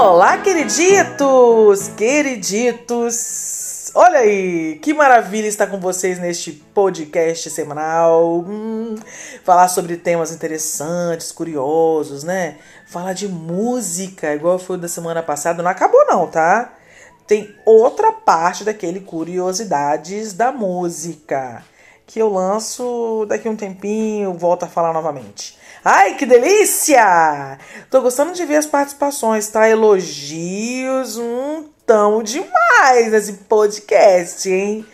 Olá, queriditos! Queriditos! Olha aí, que maravilha estar com vocês neste podcast semanal. Hum, falar sobre temas interessantes, curiosos, né? Falar de música, igual foi da semana passada. Não acabou, não, tá? Tem outra parte daquele Curiosidades da Música que eu lanço daqui um tempinho, volto a falar novamente. Ai, que delícia! Tô gostando de ver as participações, tá? Elogios, um tão demais nesse podcast, hein?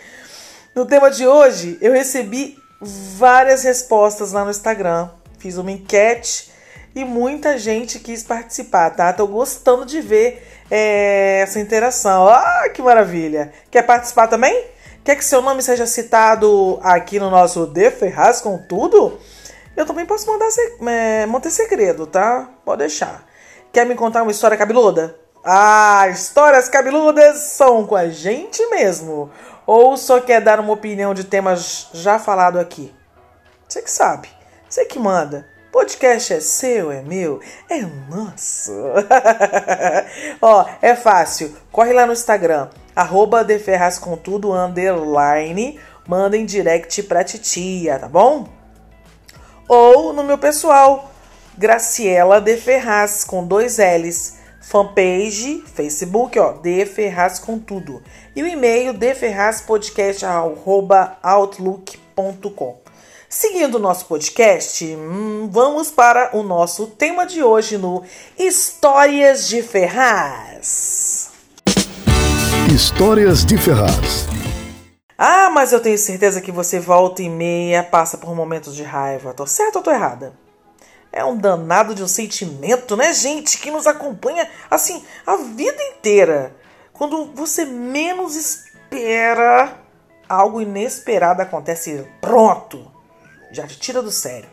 No tema de hoje, eu recebi várias respostas lá no Instagram. Fiz uma enquete e muita gente quis participar, tá? Tô gostando de ver é, essa interação. Ah, que maravilha! Quer participar também? Quer que seu nome seja citado aqui no nosso De Ferraz com tudo? Eu também posso mandar é, manter segredo, tá? Pode deixar. Quer me contar uma história cabeluda? Ah, histórias cabeludas são com a gente mesmo. Ou só quer dar uma opinião de temas já falado aqui? Você que sabe. Você que manda. Podcast é seu, é meu, é nosso. Ó, é fácil. Corre lá no Instagram, arroba com tudo, underline. Manda em direct pra titia, tá bom? ou no meu pessoal, Graciela de Ferraz, com dois L's. Fanpage, Facebook, ó, de Ferraz com tudo. E o e-mail deferrazpodcast.outlook.com. Seguindo o nosso podcast, hum, vamos para o nosso tema de hoje no Histórias de Ferraz. Histórias de Ferraz. Ah, mas eu tenho certeza que você volta e meia passa por momentos de raiva. Tô certo ou tô errada? É um danado de um sentimento, né, gente, que nos acompanha assim a vida inteira. Quando você menos espera, algo inesperado acontece. Pronto! Já te tira do sério.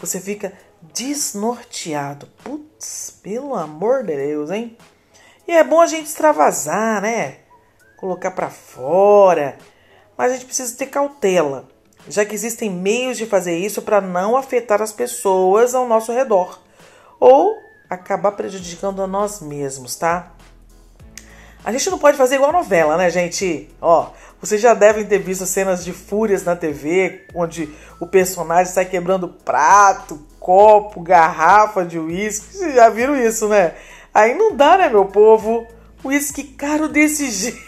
Você fica desnorteado. Putz, pelo amor de Deus, hein? E é bom a gente extravasar, né? Colocar para fora mas a gente precisa ter cautela, já que existem meios de fazer isso para não afetar as pessoas ao nosso redor ou acabar prejudicando a nós mesmos, tá? A gente não pode fazer igual novela, né, gente? Ó, vocês já devem ter visto cenas de fúrias na TV, onde o personagem sai quebrando prato, copo, garrafa de uísque. Vocês já viram isso, né? Aí não dá, né, meu povo? Uísque caro desse jeito.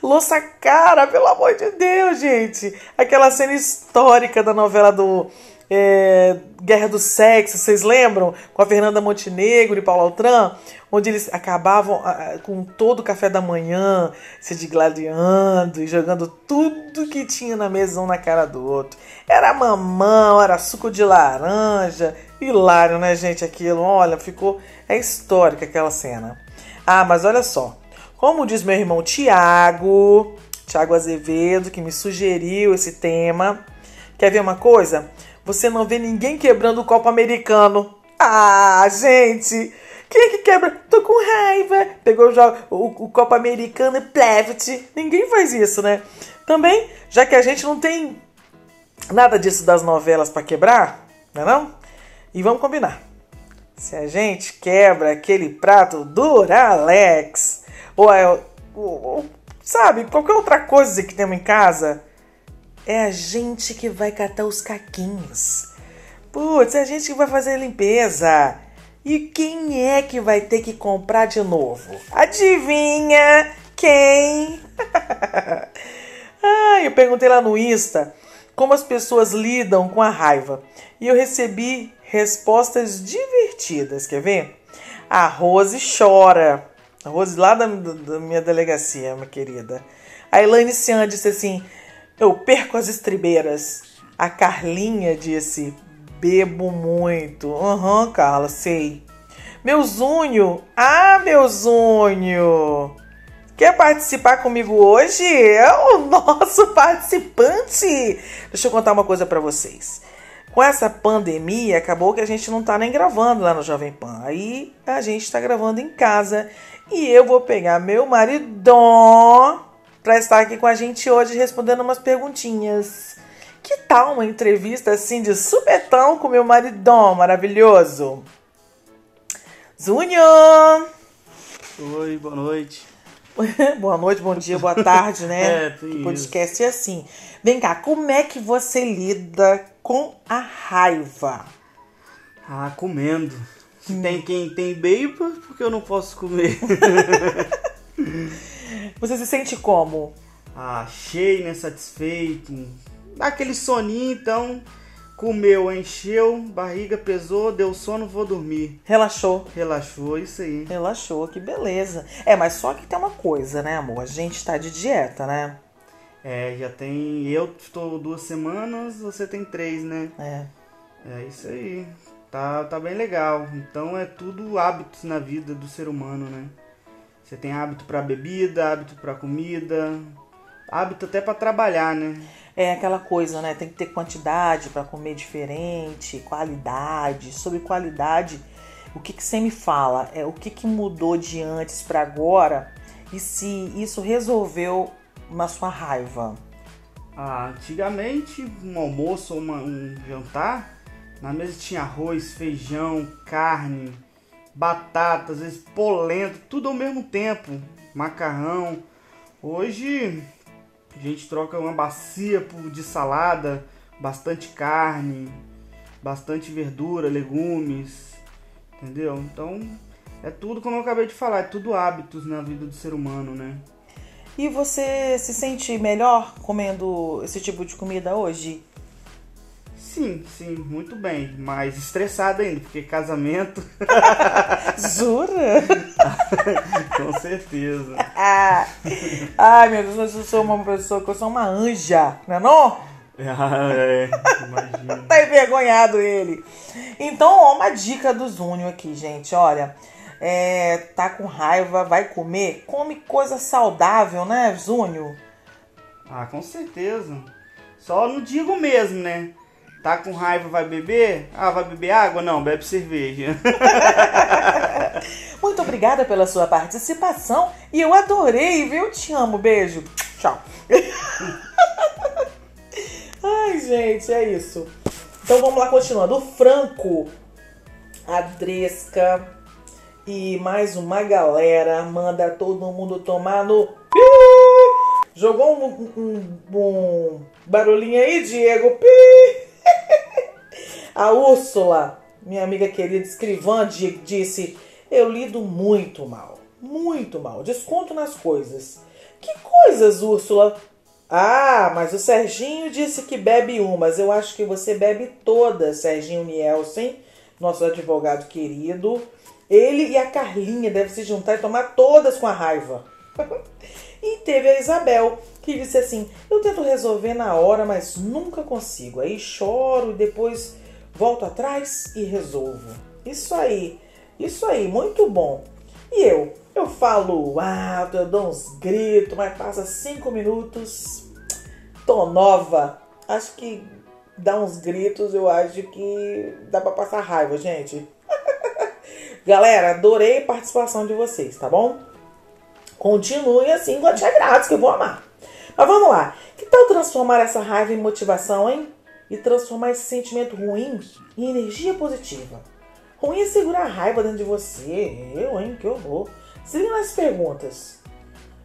Louça cara, pelo amor de Deus, gente. Aquela cena histórica da novela do é, Guerra do Sexo, vocês lembram? Com a Fernanda Montenegro e Paulo Altran, onde eles acabavam com todo o café da manhã se digladiando e jogando tudo que tinha na mesa um na cara do outro. Era mamão, era suco de laranja. Hilário, né, gente? Aquilo, olha, ficou. É histórica aquela cena. Ah, mas olha só. Como diz meu irmão Tiago, Tiago Azevedo, que me sugeriu esse tema. Quer ver uma coisa? Você não vê ninguém quebrando o copo americano. Ah, gente! Quem é que quebra? Tô com raiva. Pegou o, o, o copo americano e pleft. Ninguém faz isso, né? Também, já que a gente não tem nada disso das novelas para quebrar, não é não? E vamos combinar. Se a gente quebra aquele prato Duralex ou é. Ou, ou, sabe, qualquer outra coisa que temos em casa. É a gente que vai catar os caquinhos. Putz, é a gente que vai fazer a limpeza. E quem é que vai ter que comprar de novo? Adivinha quem? ah, eu perguntei lá no Insta como as pessoas lidam com a raiva. E eu recebi respostas divertidas. Quer ver? A Rose chora. A Rose lá da, da minha delegacia, minha querida. A Elaine Cian disse assim: Eu perco as estribeiras. A Carlinha disse: Bebo muito. Aham, uhum, Carla, sei. Meu Zunho! Ah, meu Zunho! Quer participar comigo hoje? É o nosso participante! Deixa eu contar uma coisa para vocês. Com essa pandemia, acabou que a gente não tá nem gravando lá no Jovem Pan. Aí a gente tá gravando em casa e eu vou pegar meu maridão para estar aqui com a gente hoje respondendo umas perguntinhas. Que tal uma entrevista assim de supetão com meu maridão maravilhoso? Zunho! Oi, boa noite. boa noite, bom dia, boa tarde, né? É, tem que podcast é assim. Vem cá, como é que você lida com a raiva? Ah, comendo. Se tem quem tem bacon, porque eu não posso comer? Você se sente como? ah, cheio, né? Satisfeito. Dá aquele soninho, então. Comeu, encheu, barriga pesou, deu sono, vou dormir. Relaxou. Relaxou, isso aí. Relaxou, que beleza. É, mas só que tem uma coisa, né, amor? A gente tá de dieta, né? É, já tem. Eu estou duas semanas, você tem três, né? É. É isso aí. Tá, tá bem legal. Então é tudo hábitos na vida do ser humano, né? Você tem hábito pra bebida, hábito pra comida, hábito até pra trabalhar, né? É aquela coisa, né? Tem que ter quantidade para comer diferente, qualidade. Sobre qualidade, o que, que você me fala? É o que, que mudou de antes para agora e se isso resolveu na sua raiva? Ah, antigamente, um almoço ou um jantar, na mesa tinha arroz, feijão, carne, batata, às vezes polenta, tudo ao mesmo tempo, macarrão. Hoje a gente troca uma bacia de salada, bastante carne, bastante verdura, legumes, entendeu? Então é tudo como eu acabei de falar, é tudo hábitos na vida do ser humano, né? E você se sente melhor comendo esse tipo de comida hoje? Sim, sim, muito bem. Mas estressado ainda, porque casamento, Jura? com certeza. Ai, meu Deus, eu sou uma pessoa que eu sou uma anja, não é não? Ah, é, imagina. Tá envergonhado ele. Então, ó, uma dica do Zúnio aqui, gente. Olha, é, tá com raiva, vai comer? Come coisa saudável, né, Zúnio? Ah, com certeza. Só não digo mesmo, né? Tá com raiva, vai beber? Ah, vai beber água? Não, bebe cerveja. Muito obrigada pela sua participação e eu adorei, viu? Te amo, beijo. Tchau. Ai, gente, é isso. Então vamos lá, continuando. O Franco, a Dresca e mais uma galera manda todo mundo tomar no. pi. Jogou um, um- um barulhinho aí, Diego? Pi. A Úrsula, minha amiga querida escrivã, di- disse: Eu lido muito mal. Muito mal. Desconto nas coisas. Que coisas, Úrsula? Ah, mas o Serginho disse que bebe umas. Eu acho que você bebe todas, Serginho Nielsen, nosso advogado querido. Ele e a Carlinha devem se juntar e tomar todas com a raiva. E teve a Isabel, que disse assim: Eu tento resolver na hora, mas nunca consigo. Aí choro e depois volto atrás e resolvo. Isso aí, isso aí, muito bom. E eu? Eu falo alto, eu dou uns gritos, mas passa cinco minutos, tô nova. Acho que dá uns gritos, eu acho que dá pra passar raiva, gente. Galera, adorei a participação de vocês, tá bom? Continuem assim, gotinha grátis, que eu vou amar. Mas vamos lá. Que tal transformar essa raiva em motivação, hein? E transformar esse sentimento ruim em energia positiva. Ruim é segurar a raiva dentro de você. Eu, hein? Que horror. Se liga nas perguntas.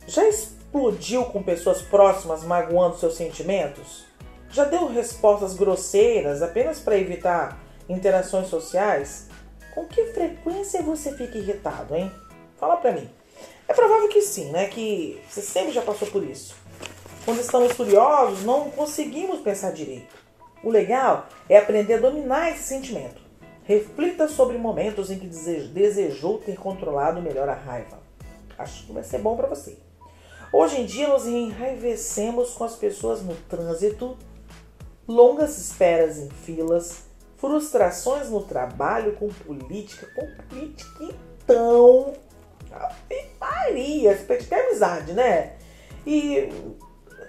Já explodiu com pessoas próximas magoando seus sentimentos? Já deu respostas grosseiras apenas para evitar interações sociais? Com que frequência você fica irritado, hein? Fala pra mim. É provável que sim, né? Que você sempre já passou por isso. Quando estamos furiosos, não conseguimos pensar direito. O legal é aprender a dominar esse sentimento. Reflita sobre momentos em que dese- desejou ter controlado melhor a raiva. Acho que vai ser bom para você. Hoje em dia, nos enraivecemos com as pessoas no trânsito, longas esperas em filas, frustrações no trabalho, com política, com política então. Maria, você até amizade, né? E,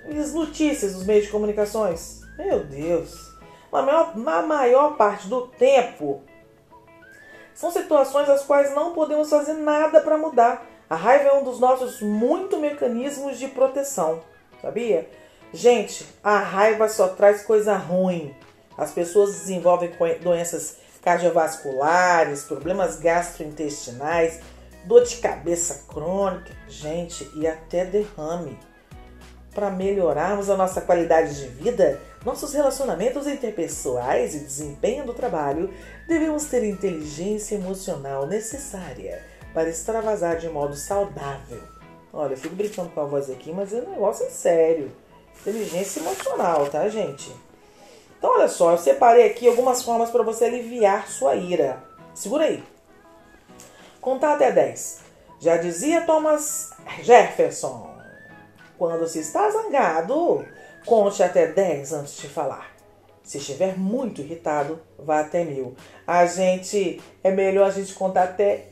e as notícias dos meios de comunicações. Meu Deus. Na maior, na maior parte do tempo, são situações as quais não podemos fazer nada para mudar. A raiva é um dos nossos muitos mecanismos de proteção, sabia? Gente, a raiva só traz coisa ruim. As pessoas desenvolvem doenças cardiovasculares, problemas gastrointestinais, dor de cabeça crônica, gente, e até derrame. Para melhorarmos a nossa qualidade de vida, nossos relacionamentos interpessoais e desempenho do trabalho, devemos ter inteligência emocional necessária para extravasar de modo saudável. Olha, eu fico brincando com a voz aqui, mas o negócio é sério. Inteligência emocional, tá, gente? Então, olha só, eu separei aqui algumas formas para você aliviar sua ira. Segura aí. Contar até 10. Já dizia Thomas Jefferson. Quando se está zangado, conte até 10 antes de falar. Se estiver muito irritado, vá até mil. A gente. É melhor a gente contar até.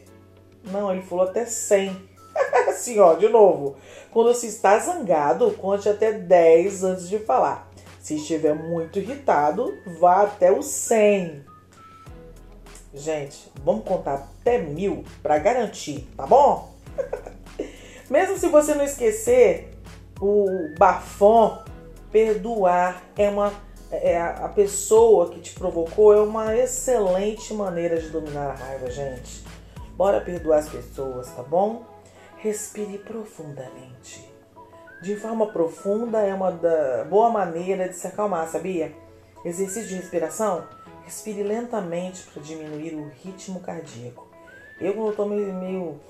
Não, ele falou até 100. assim, ó, de novo. Quando se está zangado, conte até 10 antes de falar. Se estiver muito irritado, vá até o 100. Gente, vamos contar até mil para garantir, tá bom? Mesmo se você não esquecer, o bafão perdoar é uma é a pessoa que te provocou é uma excelente maneira de dominar a raiva, gente. Bora perdoar as pessoas, tá bom? Respire profundamente. De forma profunda é uma da, boa maneira de se acalmar, sabia? Exercício de respiração. Respire lentamente para diminuir o ritmo cardíaco. Eu, quando estou meio, meio,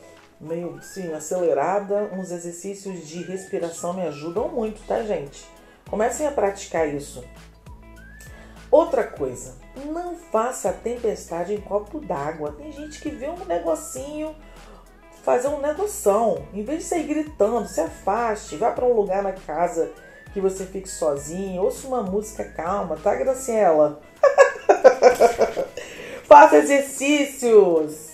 meio sim, acelerada, uns exercícios de respiração me ajudam muito, tá, gente? Comecem a praticar isso. Outra coisa, não faça tempestade em copo d'água. Tem gente que vê um negocinho fazer um negoção. Em vez de sair gritando, se afaste, vá para um lugar na casa que você fique sozinho, ouça uma música calma, tá, Graciela? Faça exercícios.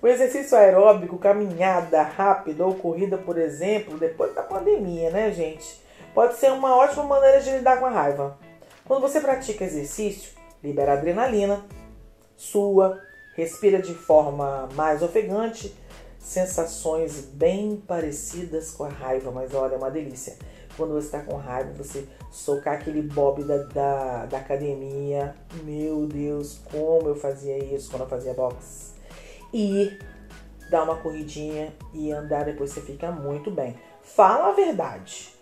O exercício aeróbico, caminhada rápida ou corrida, por exemplo, depois da pandemia, né, gente? Pode ser uma ótima maneira de lidar com a raiva. Quando você pratica exercício, libera adrenalina, sua, respira de forma mais ofegante sensações bem parecidas com a raiva, mas olha, é uma delícia. Quando você está com raiva, você socar aquele bob da, da, da, academia. Meu Deus, como eu fazia isso quando eu fazia boxe. E dar uma corridinha e andar, depois você fica muito bem. Fala a verdade.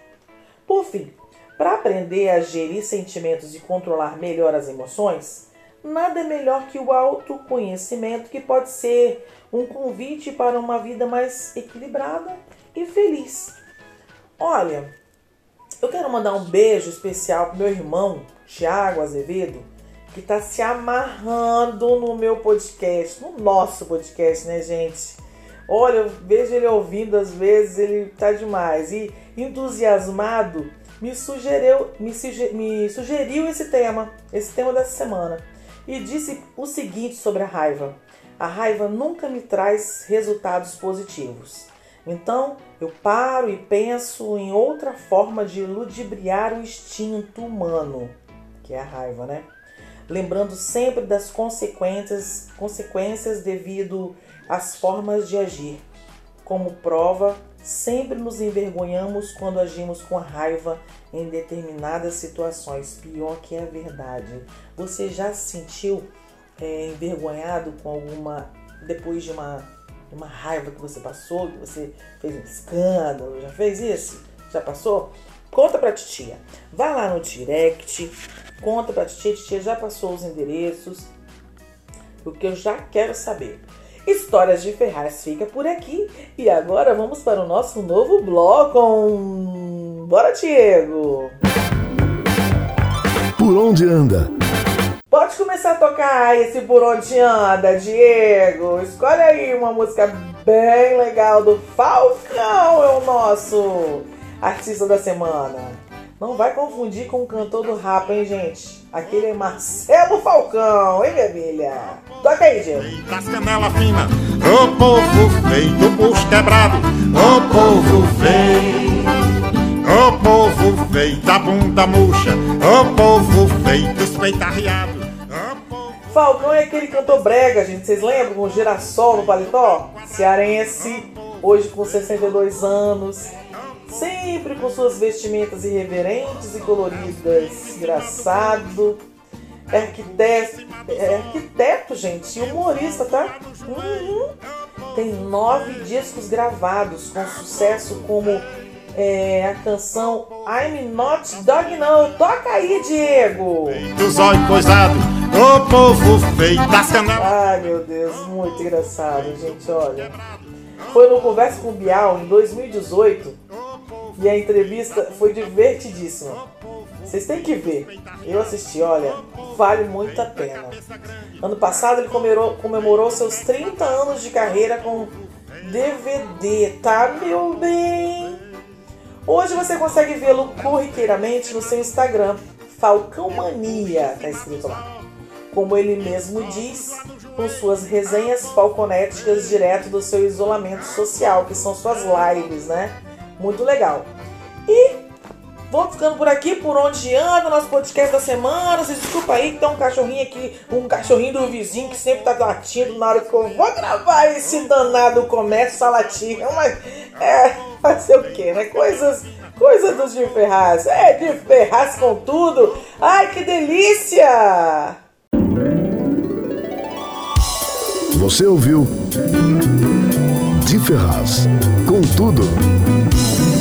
Por fim, para aprender a gerir sentimentos e controlar melhor as emoções, nada é melhor que o autoconhecimento, que pode ser um convite para uma vida mais equilibrada e feliz. Olha, eu quero mandar um beijo especial pro meu irmão Tiago Azevedo, que está se amarrando no meu podcast, no nosso podcast, né, gente? Olha, eu vejo ele ouvindo às vezes, ele tá demais. E entusiasmado, me sugeriu, me, me sugeriu esse tema, esse tema dessa semana. E disse o seguinte sobre a raiva. A raiva nunca me traz resultados positivos. Então eu paro e penso em outra forma de ludibriar o instinto humano, que é a raiva, né? Lembrando sempre das consequências, consequências devido às formas de agir. Como prova, sempre nos envergonhamos quando agimos com raiva em determinadas situações. Pior que é verdade. Você já se sentiu é, envergonhado com alguma. depois de uma, uma raiva que você passou, que você fez um escândalo, já fez isso? Já passou? Conta pra titia. Vai lá no direct, conta pra titia, titia já passou os endereços, porque eu já quero saber. Histórias de Ferraz fica por aqui e agora vamos para o nosso novo bloco. Bora, Diego! Por onde anda? Pode começar a tocar esse Por Onde Anda, Diego. Escolhe aí uma música bem legal do Falcão, é o nosso artista da semana. Não vai confundir com o cantor do rap, hein, gente? Aquele é Marcelo Falcão, hein, minha filha? Toca aí, Diego. Das canela fina, o povo feito bucho quebrado, o povo feio, o povo feito a bunda murcha, o povo feito os peitos arriados. o povo- Falcão é aquele cantor brega, gente. Vocês lembram? Com o girassol no paletó? Cearense, hoje com 62 anos. Sempre com suas vestimentas irreverentes e coloridas. Engraçado. É arquiteto, é arquiteto, gente. E humorista, tá? Uhum. Tem nove discos gravados com sucesso como é, a canção I'm Not Dog No. Toca aí, Diego! Dos olhos coisados, o povo canelas. Ai meu Deus, muito engraçado, gente, olha. Foi no Conversa com o Bial em 2018 e a entrevista foi divertidíssima. Vocês têm que ver. Eu assisti, olha, vale muito a pena. Ano passado ele comemorou, comemorou seus 30 anos de carreira com DVD, tá, meu bem? Hoje você consegue vê-lo corriqueiramente no seu Instagram, Falcão Mania, tá escrito lá como ele mesmo diz, com suas resenhas falconéticas direto do seu isolamento social, que são suas lives, né? Muito legal. E vamos ficando por aqui, por onde anda, nosso podcast da semana. Vocês desculpa aí que tem um cachorrinho aqui, um cachorrinho do vizinho que sempre tá latindo na hora que eu vou gravar esse danado começa a latir. É uma. É. Fazer o quê, né? Coisas. Coisas dos de Ferraz. É, de Ferraz com tudo. Ai, que delícia! Você ouviu De Ferraz. Com tudo.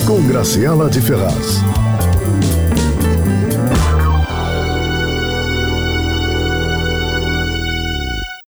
Com Graciela de Ferraz.